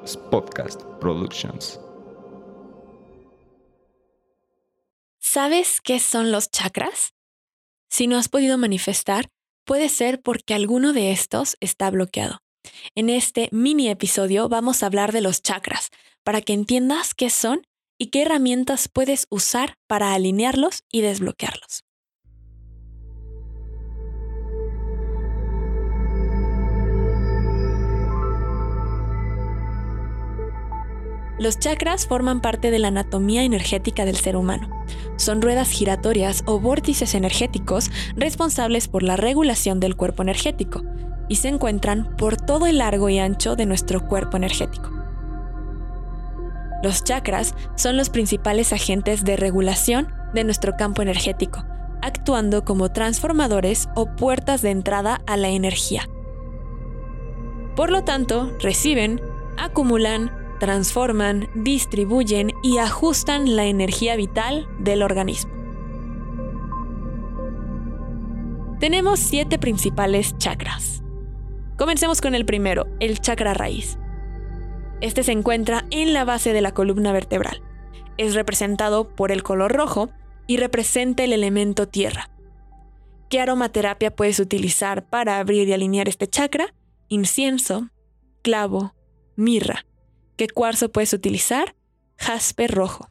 Podcast Productions. ¿Sabes qué son los chakras? Si no has podido manifestar, puede ser porque alguno de estos está bloqueado. En este mini episodio vamos a hablar de los chakras, para que entiendas qué son y qué herramientas puedes usar para alinearlos y desbloquearlos. Los chakras forman parte de la anatomía energética del ser humano. Son ruedas giratorias o vórtices energéticos responsables por la regulación del cuerpo energético y se encuentran por todo el largo y ancho de nuestro cuerpo energético. Los chakras son los principales agentes de regulación de nuestro campo energético, actuando como transformadores o puertas de entrada a la energía. Por lo tanto, reciben, acumulan, transforman, distribuyen y ajustan la energía vital del organismo. Tenemos siete principales chakras. Comencemos con el primero, el chakra raíz. Este se encuentra en la base de la columna vertebral. Es representado por el color rojo y representa el elemento tierra. ¿Qué aromaterapia puedes utilizar para abrir y alinear este chakra? Incienso, clavo, mirra. ¿Qué cuarzo puedes utilizar? Jaspe rojo.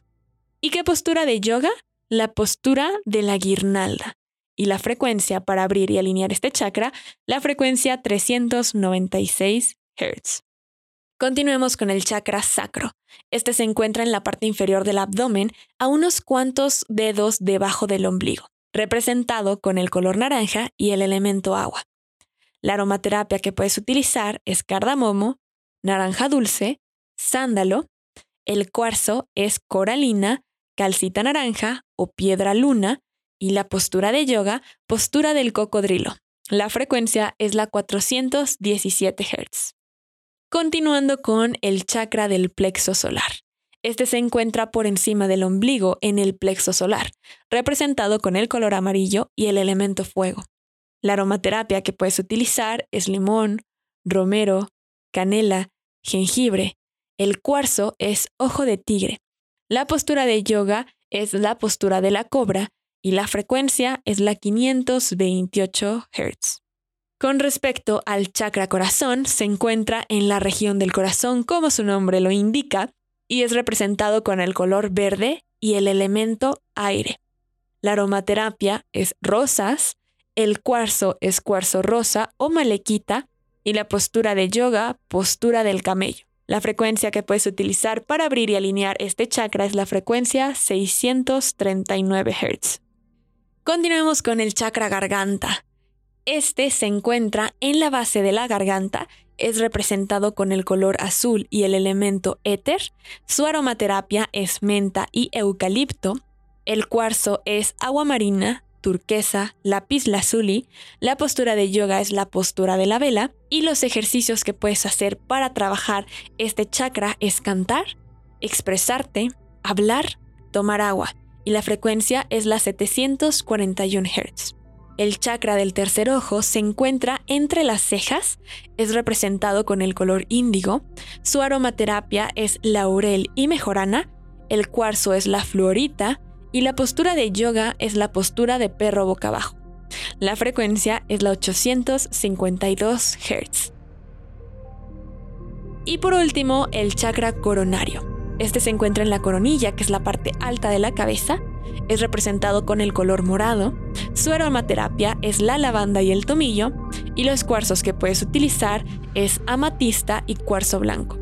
¿Y qué postura de yoga? La postura de la guirnalda. Y la frecuencia para abrir y alinear este chakra, la frecuencia 396 Hz. Continuemos con el chakra sacro. Este se encuentra en la parte inferior del abdomen, a unos cuantos dedos debajo del ombligo, representado con el color naranja y el elemento agua. La aromaterapia que puedes utilizar es cardamomo, naranja dulce, sándalo, el cuarzo es coralina, calcita naranja o piedra luna y la postura de yoga, postura del cocodrilo. La frecuencia es la 417 Hz. Continuando con el chakra del plexo solar. Este se encuentra por encima del ombligo en el plexo solar, representado con el color amarillo y el elemento fuego. La aromaterapia que puedes utilizar es limón, romero, canela, jengibre, el cuarzo es ojo de tigre. La postura de yoga es la postura de la cobra y la frecuencia es la 528 Hz. Con respecto al chakra corazón, se encuentra en la región del corazón como su nombre lo indica y es representado con el color verde y el elemento aire. La aromaterapia es rosas, el cuarzo es cuarzo rosa o malequita y la postura de yoga, postura del camello. La frecuencia que puedes utilizar para abrir y alinear este chakra es la frecuencia 639 Hz. Continuemos con el chakra garganta. Este se encuentra en la base de la garganta, es representado con el color azul y el elemento éter. Su aromaterapia es menta y eucalipto. El cuarzo es agua marina, turquesa, lápiz lazuli, la postura de yoga es la postura de la vela y los ejercicios que puedes hacer para trabajar este chakra es cantar, expresarte, hablar, tomar agua y la frecuencia es la 741 Hz. El chakra del tercer ojo se encuentra entre las cejas, es representado con el color índigo, su aromaterapia es laurel y mejorana, el cuarzo es la fluorita, y la postura de yoga es la postura de perro boca abajo. La frecuencia es la 852 Hz. Y por último, el chakra coronario. Este se encuentra en la coronilla, que es la parte alta de la cabeza. Es representado con el color morado. Su aromaterapia es la lavanda y el tomillo. Y los cuarzos que puedes utilizar es amatista y cuarzo blanco.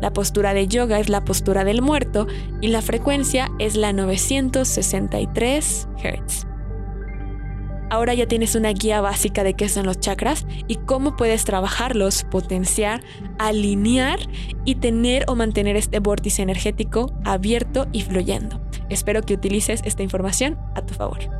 La postura de yoga es la postura del muerto y la frecuencia es la 963 Hz. Ahora ya tienes una guía básica de qué son los chakras y cómo puedes trabajarlos, potenciar, alinear y tener o mantener este vórtice energético abierto y fluyendo. Espero que utilices esta información a tu favor.